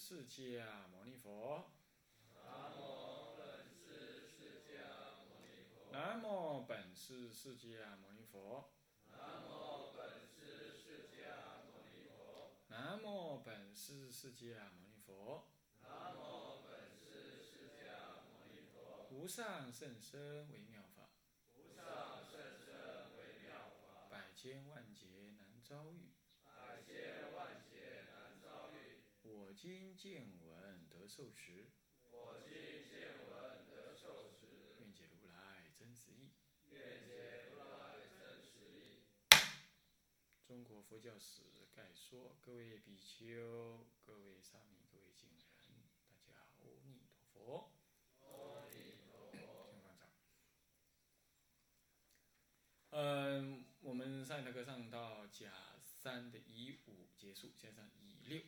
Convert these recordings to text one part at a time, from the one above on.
释迦牟尼佛。南无本师释迦牟尼佛。南无本师释迦牟尼佛。南无本师释迦牟尼佛。南无本师释迦牟尼佛。无上甚深微妙法。无上甚深微妙法。百千万劫难遭遇。百千万劫难遭遇。我今见闻得受持。我今见闻得受持。愿解如来真实义。愿解如来真实义。中国佛教史概说，各位比丘、各位沙弥、各位敬人，大家阿弥陀佛。阿弥陀佛。请放掌。嗯，我们上一堂课上到甲三的乙五结束，现在上乙六。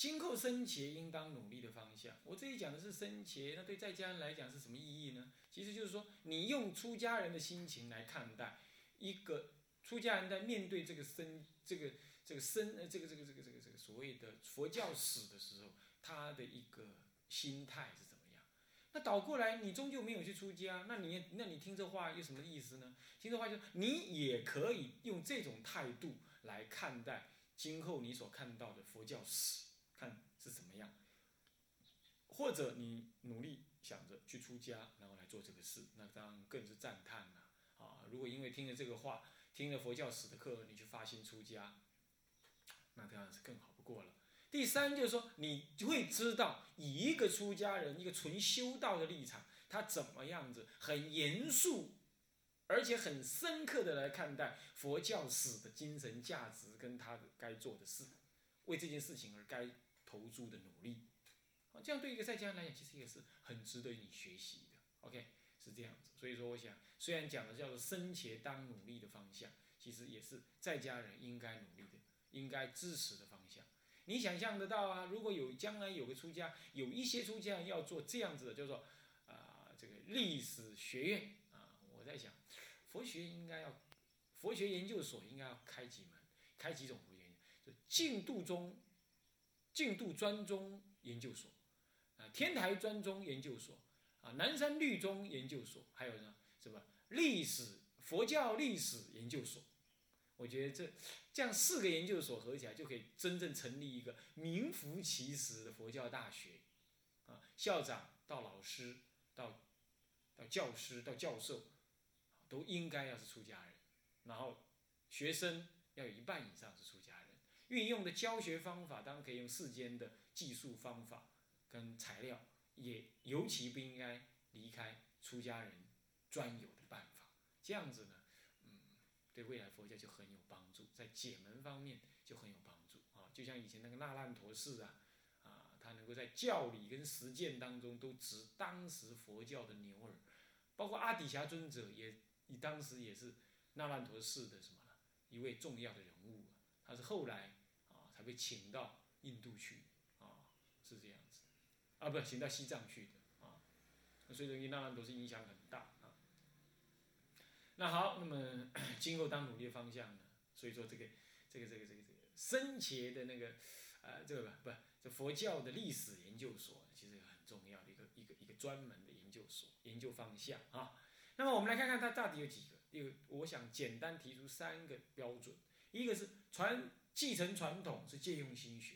今后生前应当努力的方向，我这里讲的是生前，那对在家人来讲是什么意义呢？其实就是说，你用出家人的心情来看待一个出家人在面对这个生、这个这个生呃这个这个这个这个这个所谓的佛教史的时候，他的一个心态是怎么样？那倒过来，你终究没有去出家，那你那你听这话有什么意思呢？听这话就你也可以用这种态度来看待今后你所看到的佛教史。看是怎么样，或者你努力想着去出家，然后来做这个事，那当然更是赞叹了啊！如果因为听了这个话，听了佛教史的课，你去发心出家，那当然是更好不过了。第三就是说，你会知道，以一个出家人，一个纯修道的立场，他怎么样子，很严肃，而且很深刻的来看待佛教史的精神价值跟他的该做的事，为这件事情而该。投注的努力，啊，这样对一个在家人来讲，其实也是很值得你学习的。OK，是这样子。所以说，我想，虽然讲的叫做生前当努力的方向，其实也是在家人应该努力的、应该支持的方向。你想象得到啊？如果有将来有个出家，有一些出家要做这样子的，叫做啊，这个历史学院啊，我在想，佛学应该要，佛学研究所应该要开几门，开几种佛学，就净度中。净度专宗研究所，啊，天台专宗研究所，啊，南山律宗研究所，还有呢，什么历史佛教历史研究所？我觉得这这样四个研究所合起来，就可以真正成立一个名副其实的佛教大学，啊，校长到老师到到教师到教授，都应该要是出家人，然后学生要有一半以上是出家人。运用的教学方法当然可以用世间的技术方法跟材料，也尤其不应该离开出家人专有的办法。这样子呢，嗯，对未来佛教就很有帮助，在解门方面就很有帮助啊。就像以前那个那烂陀寺啊，啊，他能够在教理跟实践当中都值当时佛教的牛耳，包括阿底峡尊者也，你当时也是那烂陀寺的什么一位重要的人物，他是后来。被请到印度去，啊，是这样子，啊，不，请到西藏去的，啊，所以说那然都是影响很大啊。那好，那么 今后当努力的方向呢？所以说这个这个这个这个这个深切的那个，呃，这个不不，这佛教的历史研究所其实很重要的一个一个一个专门的研究所研究方向啊。那么我们来看看它到底有几个？有，我想简单提出三个标准，一个是传。继承传统是借用心学，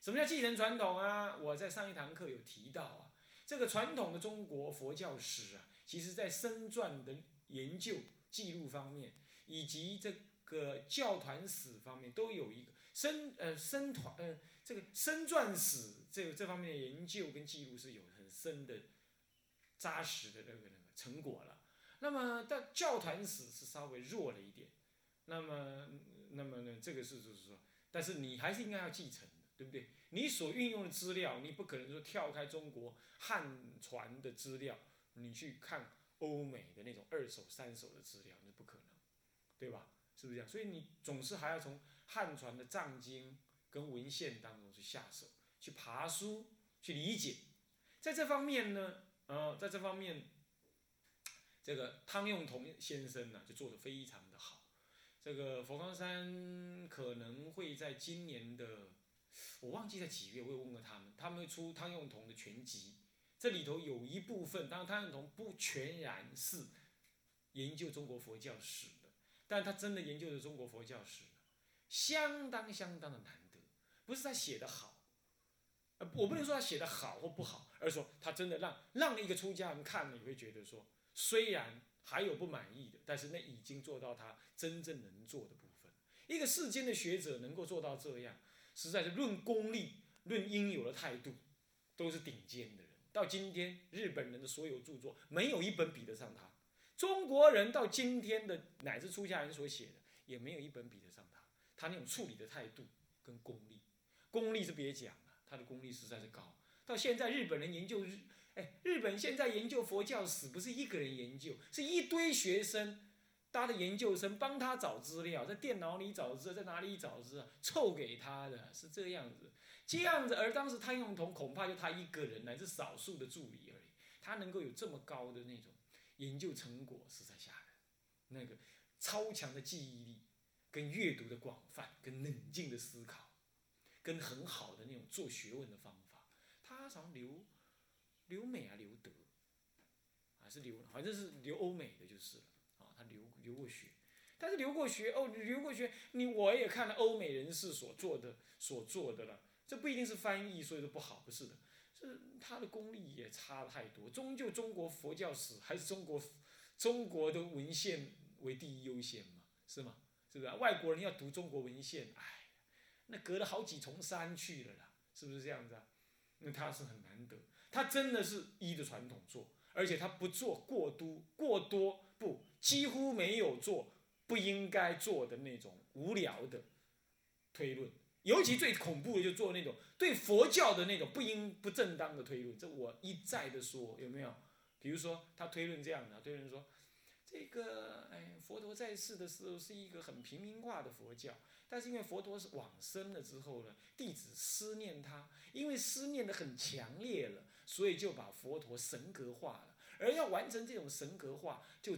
什么叫继承传统啊？我在上一堂课有提到啊，这个传统的中国佛教史啊，其实在生传的研究记录方面，以及这个教团史方面，都有一个生呃生团呃这个生传史这这方面的研究跟记录是有很深的扎实的那个那个成果了。那么但教团史是稍微弱了一点，那么。那么呢，这个是就是说，但是你还是应该要继承的，对不对？你所运用的资料，你不可能说跳开中国汉传的资料，你去看欧美的那种二手、三手的资料，那不可能，对吧？是不是这样？所以你总是还要从汉传的藏经跟文献当中去下手，去爬书，去理解。在这方面呢，呃，在这方面，这个汤用彤先生呢，就做得非常的好。这个佛光山可能会在今年的我忘记在几月，我有问过他们，他们会出汤用彤的全集，这里头有一部分，当然汤用彤不全然是研究中国佛教史的，但他真的研究的中国佛教史，相当相当的难得，不是他写的好，呃，我不能说他写的好或不好，而是说他真的让让一个出家人看了，你会觉得说，虽然还有不满意的，但是那已经做到他真正能做的部分。一个世间的学者能够做到这样。实在是论功力、论应有的态度，都是顶尖的人。到今天，日本人的所有著作没有一本比得上他；中国人到今天的乃至出家人所写的，也没有一本比得上他。他那种处理的态度跟功力，功力是别讲了，他的功力实在是高。到现在，日本人研究日，哎，日本现在研究佛教史，不是一个人研究，是一堆学生。他的研究生帮他找资料，在电脑里找资料，在哪里找资料，凑给他的是这样子，这样子。而当时汤用彤恐怕就他一个人，乃至少数的助理而已，他能够有这么高的那种研究成果，实在吓人。那个超强的记忆力，跟阅读的广泛，跟冷静的思考，跟很好的那种做学问的方法，他好像留留美啊，留德，还是留，反正是留欧美的就是了。啊他留留过学，但是留过学哦，留过学，你我也看了欧美人士所做的所做的了，这不一定是翻译，所以说不好，不是的，是他的功力也差太多。终究中国佛教史还是中国中国的文献为第一优先嘛，是吗？是不是？外国人要读中国文献，哎，那隔了好几重山去了啦，是不是这样子啊？那他是很难得，他真的是一的传统做，而且他不做过多过多不。几乎没有做不应该做的那种无聊的推论，尤其最恐怖的就做那种对佛教的那种不应不正当的推论。这我一再的说，有没有？比如说他推论这样的，推论说，这个哎，佛陀在世的时候是一个很平民化的佛教，但是因为佛陀是往生了之后呢，弟子思念他，因为思念的很强烈了，所以就把佛陀神格化了。而要完成这种神格化，就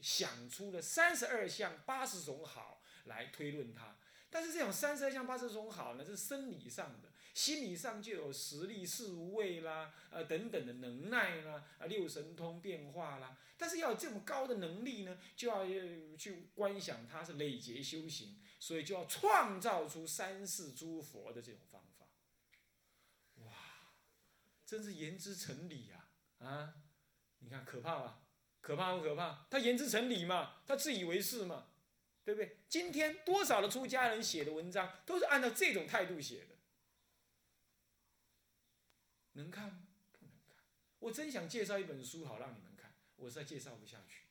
想出了三十二相八十种好来推论它。但是这种三十二相八十种好呢，是生理上的，心理上就有实力、四无畏啦，呃等等的能耐啦，啊六神通变化啦。但是要有这么高的能力呢，就要去观想它是累劫修行，所以就要创造出三世诸佛的这种方法。哇，真是言之成理呀！啊。你看可怕吧？可怕不可怕？他言之成理嘛，他自以为是嘛，对不对？今天多少的出家人写的文章都是按照这种态度写的，能看吗？不能看。我真想介绍一本书好让你们看，我实在介绍不下去。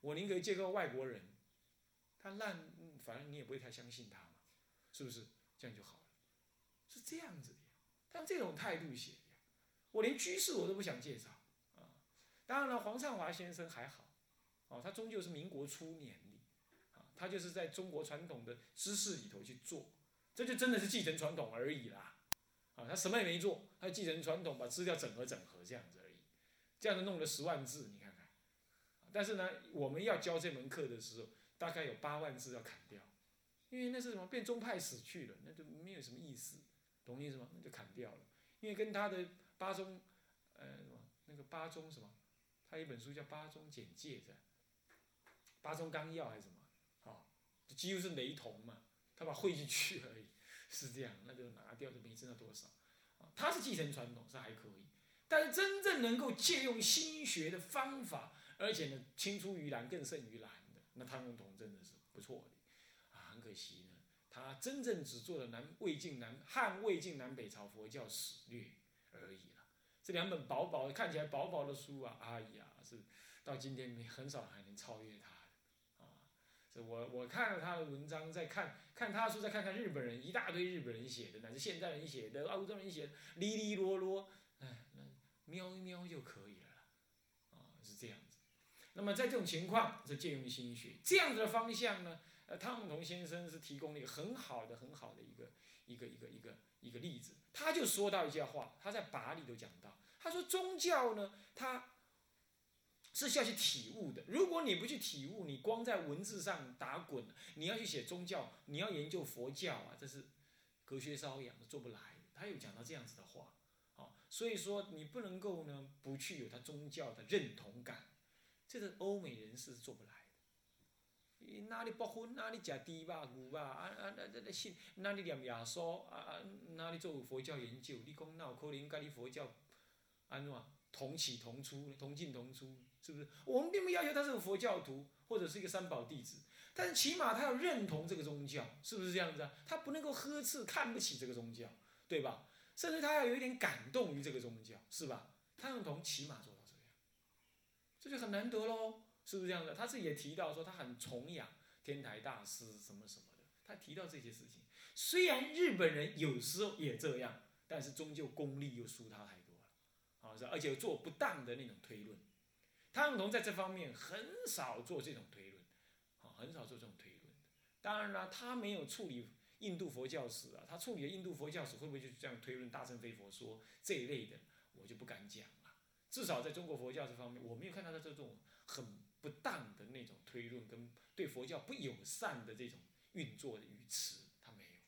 我宁可介绍外国人，他烂，反正你也不会太相信他嘛，是不是？这样就好了，是这样子的，他这种态度写的。我连居士我都不想介绍啊！当然了，黄灿华先生还好，哦，他终究是民国初年的，啊，他就是在中国传统的知识里头去做，这就真的是继承传统而已啦，啊，他什么也没做，他继承传统，把资料整合整合这样子而已，这样子弄了十万字，你看看，但是呢，我们要教这门课的时候，大概有八万字要砍掉，因为那是什么变宗派死去了，那就没有什么意思，懂意思吗？那就砍掉了，因为跟他的。八宗，呃，什么那个八宗什么？他一本书叫《八宗简介》的，《八宗纲要》还是什么？啊，几乎是雷同嘛。他把汇进去而已，是这样，那就拿掉就没挣到多少。啊，他是继承传统是还可以，但是真正能够借用心学的方法，而且呢青出于蓝更胜于蓝的，那汤用彤真的是不错的。啊，很可惜呢，他真正只做了南魏晋南汉魏晋南北朝佛教史略。而已了，这两本薄薄看起来薄薄的书啊，哎呀，是到今天没很少还能超越他！我我看了他的文章，再看看他的书，再看看日本人一大堆日本人写的，乃至现代人写的、欧洲人写的，哩哩啰啰，哎，那瞄一瞄就可以了啊，是这样子。那么在这种情况是借用心学这样子的方向呢，呃，汤姆同先生是提供了一个很好的、很好的一个一个一个一个一个例子。他就说到一些话，他在《法》里头讲到，他说宗教呢，他是需要去体悟的。如果你不去体悟，你光在文字上打滚，你要去写宗教，你要研究佛教啊，这是隔靴搔痒，做不来。他有讲到这样子的话，啊，所以说你不能够呢不去有他宗教的认同感，这个欧美人士是做不来的。哪里不婚，哪里食猪吧、牛吧，啊啊那那那信，哪里念耶稣，啊啊哪里做佛教研究？你讲哪有可能跟你佛教安怎同起同出、同进同出？是不是？我们并不要求他是个佛教徒或者是一个三宝弟子，但是起码他要认同这个宗教，是不是这样子啊？他不能够呵斥、看不起这个宗教，对吧？甚至他要有一点感动于这个宗教，是吧？他认同起码做到这样，这就很难得喽，是不是这样的？他自己也提到说他很崇仰天台大师什么什么的，他提到这些事情。虽然日本人有时候也这样，但是终究功力又输他太多了，啊，而且做不当的那种推论。汤同在这方面很少做这种推论，啊，很少做这种推论。当然了，他没有处理印度佛教史啊，他处理印度佛教史会不会就这样推论大乘非佛说这一类的，我就不敢讲了。至少在中国佛教这方面，我没有看到他这种很不当的那种推论跟对佛教不友善的这种运作的语词，他没有。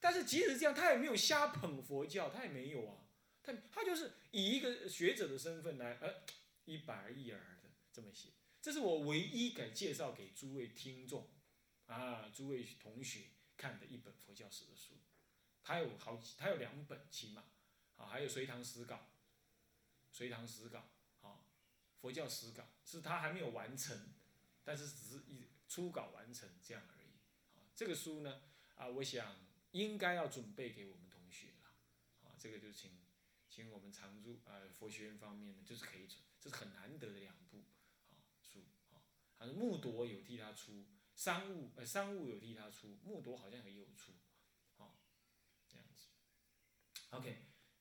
但是即使这样，他也没有瞎捧佛教，他也没有啊，他他就是以一个学者的身份来，呃。一板一眼的这么写，这是我唯一敢介绍给诸位听众，啊，诸位同学看的一本佛教史的书。他有好几，他有两本起码，啊，还有《隋唐史稿》，《隋唐史稿》，啊，佛教史稿是他还没有完成，但是只是一初稿完成这样而已。啊，这个书呢，啊，我想应该要准备给我们同学了，啊，这个就请请我们常驻啊佛学院方面呢，就是可以准。这是很难得的两部啊书啊，好像木铎有替他出，商务呃商务有替他出，木铎好像也有出，啊这样子，OK，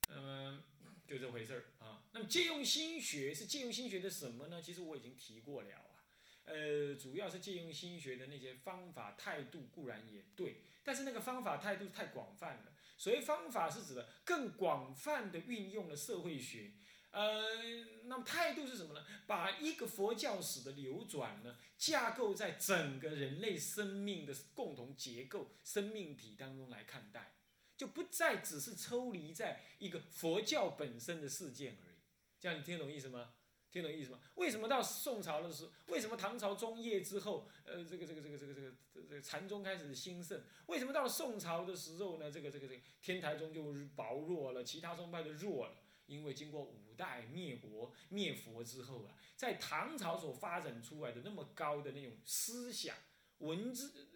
嗯，就这回事儿啊。那么借用心学是借用心学的什么呢？其实我已经提过了啊，呃，主要是借用心学的那些方法态度固然也对，但是那个方法态度太广泛了。所谓方法是指的更广泛的运用了社会学。呃，那么态度是什么呢？把一个佛教史的流转呢，架构在整个人类生命的共同结构、生命体当中来看待，就不再只是抽离在一个佛教本身的事件而已。这样你听懂意思吗？听懂意思吗？为什么到宋朝的时候，为什么唐朝中叶之后，呃，这个这个这个这个这个这个禅宗开始兴盛？为什么到了宋朝的时候呢？这个这个这个天台宗就薄弱了，其他宗派就弱了。因为经过五代灭国灭佛之后啊，在唐朝所发展出来的那么高的那种思想文字，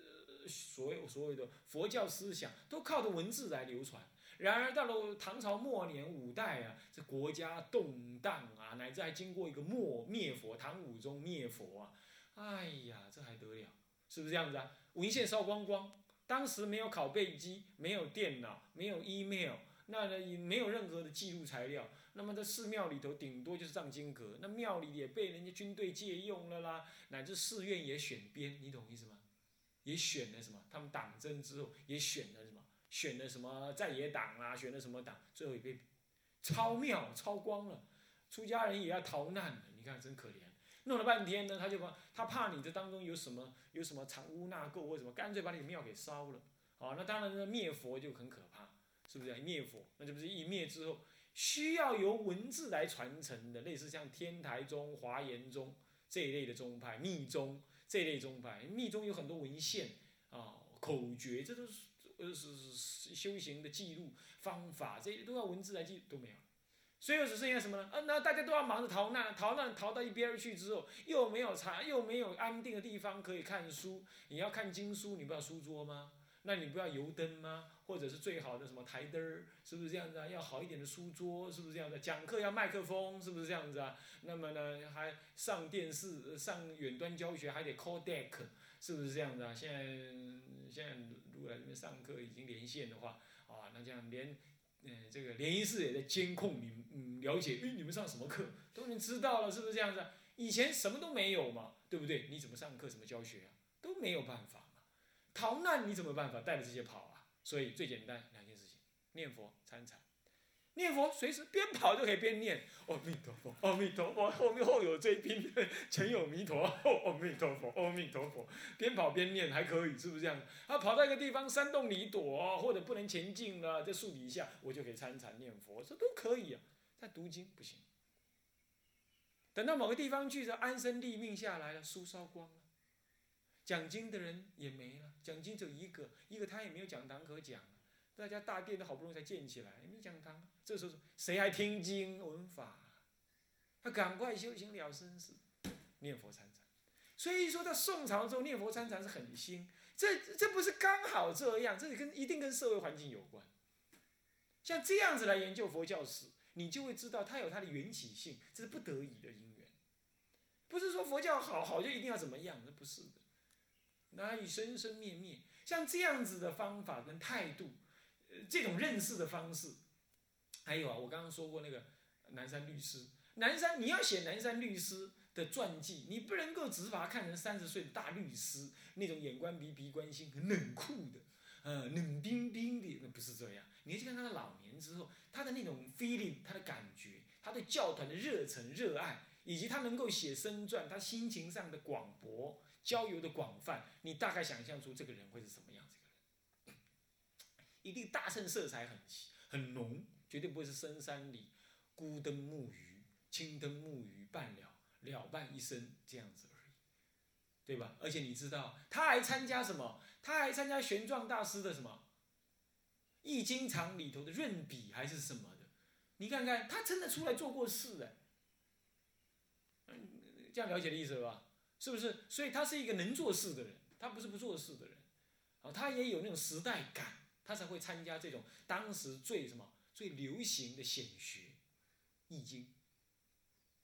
所有所有的佛教思想都靠着文字来流传。然而到了唐朝末年五代啊，这国家动荡啊，乃至还经过一个灭灭佛，唐武宗灭佛啊，哎呀，这还得了？是不是这样子啊？文献烧光光，当时没有拷贝机，没有电脑，没有 email。那呢也没有任何的记录材料，那么在寺庙里头顶多就是藏经阁，那庙里也被人家军队借用了啦，乃至寺院也选编，你懂意思吗？也选了什么？他们党争之后也选了？选了什么在野党啊？选了什么党？最后也被抄庙抄光了，出家人也要逃难了，你看真可怜，弄了半天呢，他就把他怕你这当中有什么有什么藏污纳垢或什么，干脆把你庙给烧了，好，那当然呢灭佛就很可怕。是不是灭佛？那就不是一灭之后，需要由文字来传承的，类似像天台宗、华严宗这一类的宗派，密宗这一类宗派，密宗有很多文献啊、口诀，这都是呃是是修行的记录方法，这些都要文字来记，都没有。所以只剩下什么呢？嗯，那大家都要忙着逃难，逃难逃到一边去之后，又没有茶，又没有安定的地方可以看书。你要看经书，你不要书桌吗？那你不要油灯吗？或者是最好的什么台灯儿，是不是这样子啊？要好一点的书桌，是不是这样子？讲课要麦克风，是不是这样子啊？那么呢，还上电视、上远端教学还得 call deck，是不是这样子啊？现在现在如果来这边上课已经连线的话，啊，那这样连嗯这个联谊室也在监控你，嗯了解，哎你们上什么课都已经知道了，是不是这样子？以前什么都没有嘛，对不对？你怎么上课？怎么教学啊？都没有办法嘛。逃难你怎么办法带着这些跑？所以最简单两件事情：念佛参禅。念佛随时边跑就可以边念。阿弥陀佛，阿弥陀佛，后面后有追兵，前有弥陀，阿弥陀佛，阿弥陀佛，边跑边念还可以，是不是这样？他跑到一个地方，山洞里躲，或者不能前进了，在树底下，我就可以参禅念佛，这都可以啊。但读经不行。等到某个地方去，着安身立命下来了，书烧光了，讲经的人也没了，讲经只有一个，一个他也没有讲堂可讲。大家大殿都好不容易才建起来，也没讲堂。这时候谁还听经闻法？他赶快修行了生死，念佛参禅。所以说到宋朝之后，念佛参禅是很兴。这这不是刚好这样，这跟一定跟社会环境有关。像这样子来研究佛教史，你就会知道它有它的缘起性，这是不得已的因缘。不是说佛教好好就一定要怎么样，那不是的。那以生生灭灭？像这样子的方法跟态度。呃这种认识的方式，还有啊，我刚刚说过那个南山律师，南山你要写南山律师的传记，你不能够只把他看成三十岁的大律师那种眼观鼻鼻观心很冷酷的，呃冷冰冰的，那不是这样。你要去看他的老年之后，他的那种 feeling，他的感觉，他对教团的热忱热爱，以及他能够写生传，他心情上的广博，交友的广泛，你大概想象出这个人会是什么样子。一定大圣色彩很很浓，绝对不会是深山里孤灯木鱼、青灯木鱼伴了了伴一生这样子而已，对吧？而且你知道他还参加什么？他还参加玄奘大师的什么《易经场》里头的润笔还是什么的？你看看他真的出来做过事哎，这样了解的意思吧？是不是？所以他是一个能做事的人，他不是不做事的人，啊，他也有那种时代感。他才会参加这种当时最什么最流行的显学，《易经》。《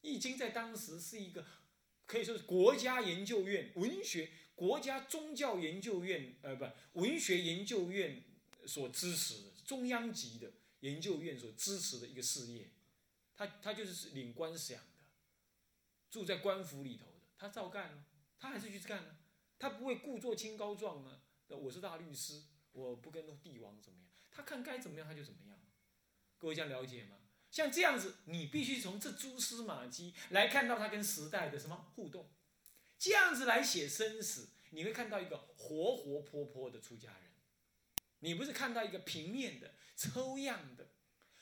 易经》在当时是一个可以说是国家研究院文学、国家宗教研究院呃不文学研究院所支持的中央级的研究院所支持的一个事业。他他就是领官饷的，住在官府里头，他照干了，他还是去干了，他不会故作清高状啊，我是大律师。我不跟帝王怎么样，他看该怎么样他就怎么样，各位这样了解吗？像这样子，你必须从这蛛丝马迹来看到他跟时代的什么互动，这样子来写生死，你会看到一个活活泼泼的出家人，你不是看到一个平面的、抽样的，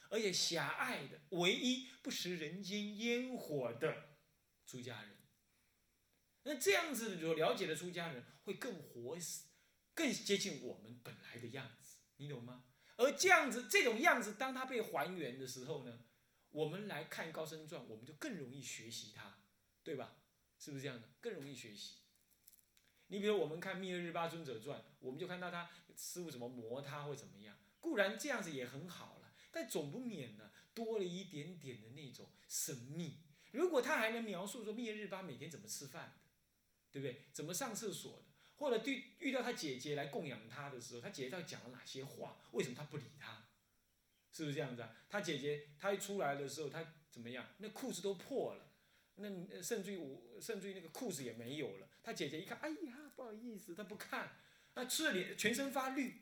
而且狭隘的、唯一不食人间烟火的出家人。那这样子所了解的出家人会更活。更接近我们本来的样子，你懂吗？而这样子，这种样子，当它被还原的时候呢，我们来看高僧传，我们就更容易学习它，对吧？是不是这样的？更容易学习。你比如我们看密勒日巴尊者传，我们就看到他师傅怎么磨他或怎么样。固然这样子也很好了，但总不免呢多了一点点的那种神秘。如果他还能描述说密勒日巴每天怎么吃饭，对不对？怎么上厕所的？或者对遇到他姐姐来供养他的时候，他姐姐到底讲了哪些话？为什么他不理他？是不是这样子啊？他姐姐他一出来的时候，他怎么样？那裤子都破了，那甚至于我甚至于那个裤子也没有了。他姐姐一看，哎呀，不好意思，他不看。那吃了脸全身发绿，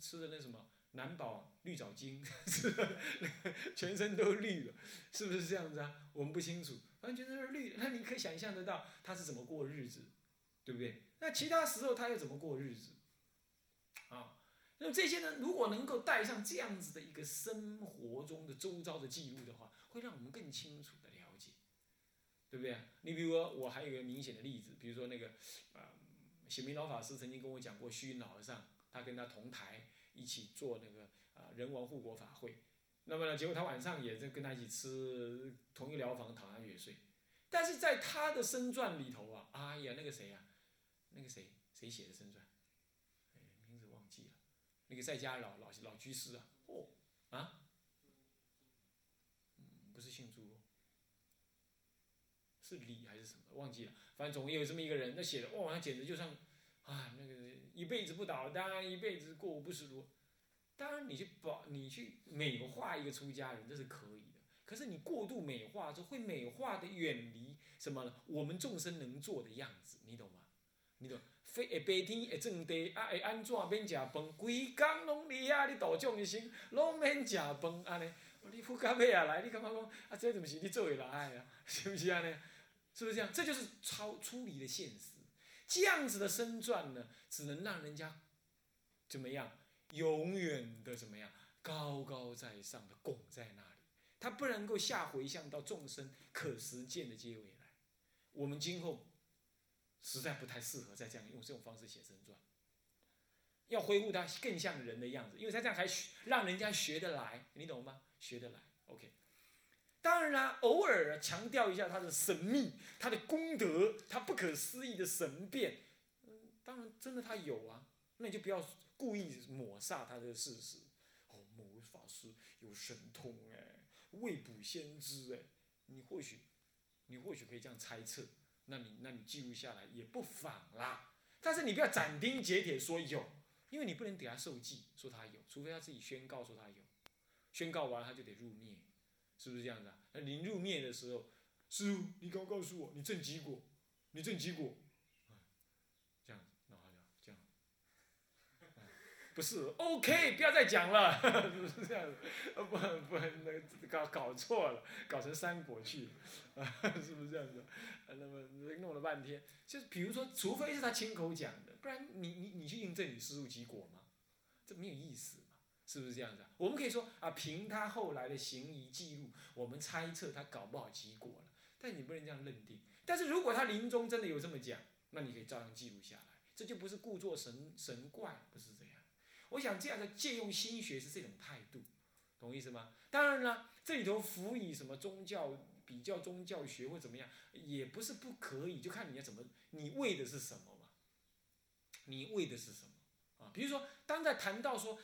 吃的那什么南宝绿藻精，全身都绿了，是不是这样子啊？我们不清楚，完全都是绿。那你可以想象得到他是怎么过日子，对不对？那其他时候他又怎么过日子？啊，那么这些呢？如果能够带上这样子的一个生活中的周遭的记录的话，会让我们更清楚的了解，对不对？你比如说，我还有一个明显的例子，比如说那个，啊，显明老法师曾经跟我讲过，虚云老和尚，他跟他同台一起做那个啊人王护国法会，那么呢，结果他晚上也在跟他一起吃同一疗房躺下去睡，但是在他的身传里头啊，哎呀，那个谁呀？那个谁谁写的生传？哎，名字忘记了。那个在家老老老居士啊，哦，啊，不是姓朱，是李还是什么？忘记了。反正总有这么一个人，那写的哇，那简直就像啊，那个一辈子不倒，当然一辈子过午不食炉。当然，你去保，你去美化一个出家人，这是可以的。可是你过度美化，就会美化的远离什么呢？我们众生能做的样子，你懂吗？你懂，非会白天会种地，啊会安怎免食饭？规工拢伫遐，你度众一生，拢免食饭安尼。你富甲尾啊来，你感觉讲啊，这怎么是你做会来啊？是不是安尼？是不是这样？这就是超出离的现实。这样子的身传呢，只能让人家怎么样？永远的怎么样？高高在上的拱在那里，他不能够下回向到众生可实践的结尾来。我们今后实在不太适合再这样用这种方式写真传，要恢复它更像人的样子，因为他这样还让人家学得来，你懂吗？学得来，OK。当然啦，偶尔强调一下他的神秘、他的功德、他不可思议的神变，嗯，当然真的他有啊，那你就不要故意抹煞他的事实。哦，某位法师有神通哎，未卜先知哎，你或许，你或许可以这样猜测，那你那你记录下来也不妨啦。但是你不要斩钉截铁说有，因为你不能给他受记说他有，除非他自己宣告说他有，宣告完他就得入灭。是不是这样的？那临入灭的时候，师傅，你刚告诉我，你正几果？你正几果？这样子，然后就这样，不是，OK，不要再讲了，是不是这样子？不不，那搞搞错了，搞成三果去了，啊 是不是这样子？那么弄了半天，就是比如说，除非是他亲口讲的，不然你你你去印证你师傅几果吗？这没有意思。是不是这样子啊？我们可以说啊，凭他后来的行仪记录，我们猜测他搞不好结果了。但你不能这样认定。但是如果他临终真的有这么讲，那你可以照样记录下来，这就不是故作神神怪，不是这样。我想这样的借用心学是这种态度，懂我意思吗？当然了，这里头辅以什么宗教比较宗教学或怎么样，也不是不可以，就看你要怎么，你为的是什么嘛？你为的是什么啊？比如说，当在谈到说。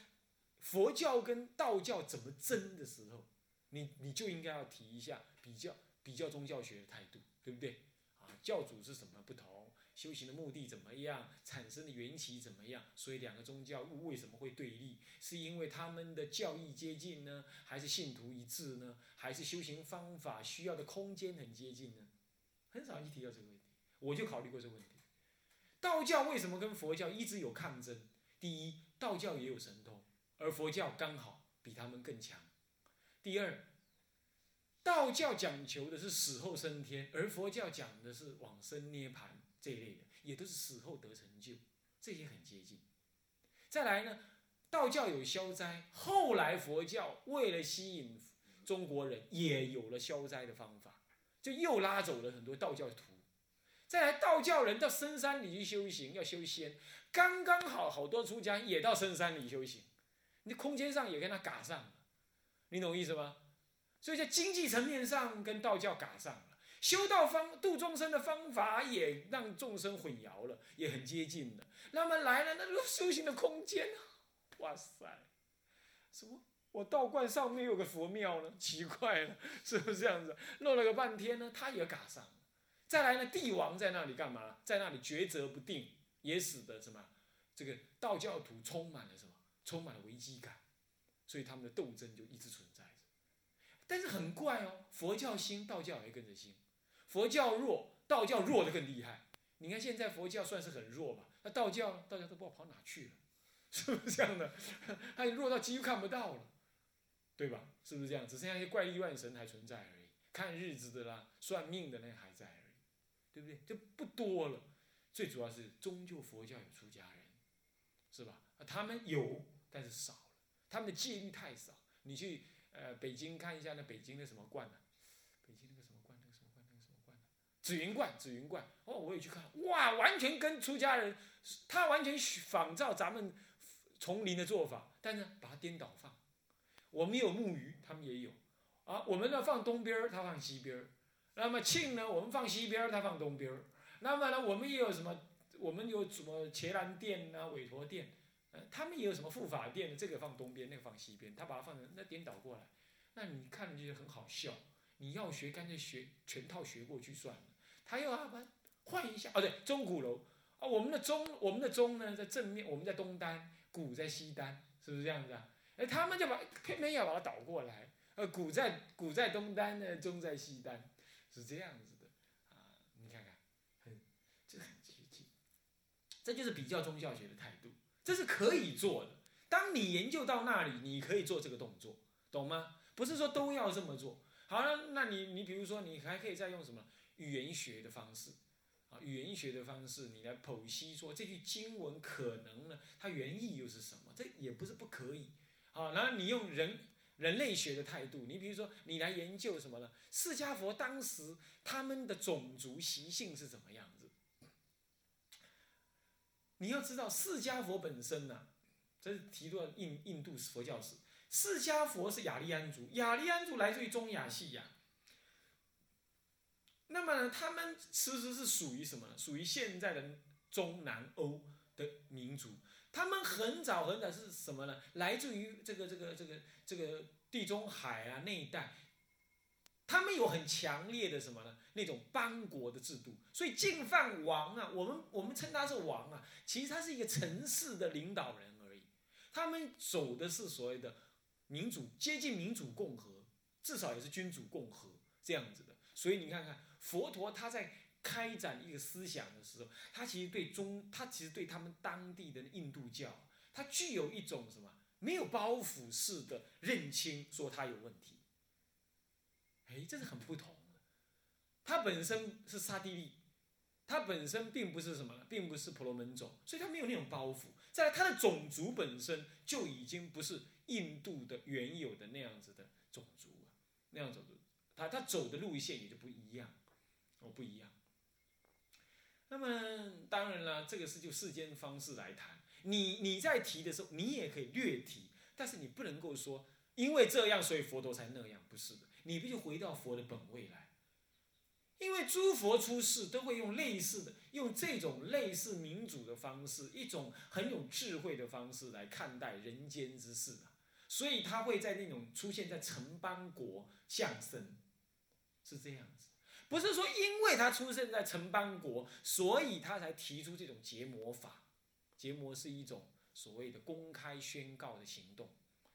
佛教跟道教怎么争的时候，你你就应该要提一下比较比较宗教学的态度，对不对？啊，教主是什么不同，修行的目的怎么样，产生的缘起怎么样？所以两个宗教为什么会对立？是因为他们的教义接近呢，还是信徒一致呢？还是修行方法需要的空间很接近呢？很少去提到这个问题，我就考虑过这个问题。道教为什么跟佛教一直有抗争？第一，道教也有神。而佛教刚好比他们更强。第二，道教讲求的是死后升天，而佛教讲的是往生涅槃这一类的，也都是死后得成就，这些很接近。再来呢，道教有消灾，后来佛教为了吸引中国人，也有了消灾的方法，就又拉走了很多道教徒。再来，道教人到深山里去修行，要修仙，刚刚好好多出家也到深山里修行。你空间上也跟他嘎上了，你懂意思吗？所以在经济层面上跟道教嘎上了，修道方度众生的方法也让众生混淆了，也很接近了。那么来了那个修行的空间呢，哇塞，什么？我道观上面有个佛庙呢？奇怪了，是不是这样子？弄了个半天呢，他也嘎上了。再来呢，帝王在那里干嘛？在那里抉择不定，也使得什么？这个道教徒充满了什么？充满了危机感，所以他们的斗争就一直存在着。但是很怪哦，佛教兴，道教也跟着兴；佛教弱，道教弱的更厉害。你看现在佛教算是很弱吧？那道教，道教都不知道跑哪去了，是不是这样的？它弱到几乎看不到了，对吧？是不是这样？只剩下一些怪力乱神还存在而已，看日子的啦，算命的那还在而已，对不对？就不多了。最主要是终究佛教有出家人，是吧？他们有。但是少了，他们的戒律太少。你去呃北京看一下那北京的什么观呢？北京那个什么观，那个什么观，那个什么观呢？紫云观，紫云观。哦，我也去看，哇，完全跟出家人，他完全仿照咱们丛林的做法，但是把它颠倒放。我们有木鱼，他们也有。啊，我们呢放东边儿，他放西边儿。那么庆呢，我们放西边儿，他放东边儿。那么呢，我们也有什么？我们有什么伽蓝殿啊，韦陀殿。他们也有什么护法殿这个放东边，那个放西边，他把它放成那颠倒过来，那你看着就很好笑。你要学，干脆学全套学过去算了。他又要把换一下，哦对，钟鼓楼啊，我们的钟，我们的钟呢在正面，我们在东单，鼓在西单，是不是这样子啊？哎，他们就把偏偏要把它倒过来，呃，鼓在鼓在东单呢，钟在西单，是这样子的啊。你看看，很这很接近。这就是比较宗教学的态度，这是可以做的。当你研究到那里，你可以做这个动作，懂吗？不是说都要这么做。好了，那你你比如说，你还可以再用什么语言学的方式，啊，语言学的方式，你来剖析说这句经文可能呢，它原意又是什么？这也不是不可以。好，然后你用人人类学的态度，你比如说，你来研究什么呢？释迦佛当时他们的种族习性是怎么样子？你要知道，释迦佛本身呢，这是提到印印度佛教史。释迦佛是雅利安族，雅利安族来自于中亚细亚。那么呢，他们其实是属于什么呢？属于现在的中南欧的民族。他们很早很早是什么呢？来自于这个这个这个这个地中海啊那一带。他们有很强烈的什么呢？那种邦国的制度。所以净饭王啊，我们我们称他是王啊，其实他是一个城市的领导人而已。他们走的是所谓的。民主接近民主共和，至少也是君主共和这样子的。所以你看看佛陀他在开展一个思想的时候，他其实对中，他其实对他们当地的印度教，他具有一种什么没有包袱式的认清，说他有问题。哎，这是很不同的。他本身是刹帝利，他本身并不是什么，并不是婆罗门种，所以他没有那种包袱。在他的种族本身就已经不是。印度的原有的那样子的种族啊，那样走的，他他走的路线也就不一样，哦不一样。那么当然了，这个是就世间方式来谈。你你在提的时候，你也可以略提，但是你不能够说因为这样所以佛陀才那样，不是的。你必须回到佛的本位来，因为诸佛出世都会用类似的，用这种类似民主的方式，一种很有智慧的方式来看待人间之事啊。所以他会在那种出现在城邦国降生，是这样子，不是说因为他出生在城邦国，所以他才提出这种结魔法。结魔是一种所谓的公开宣告的行动。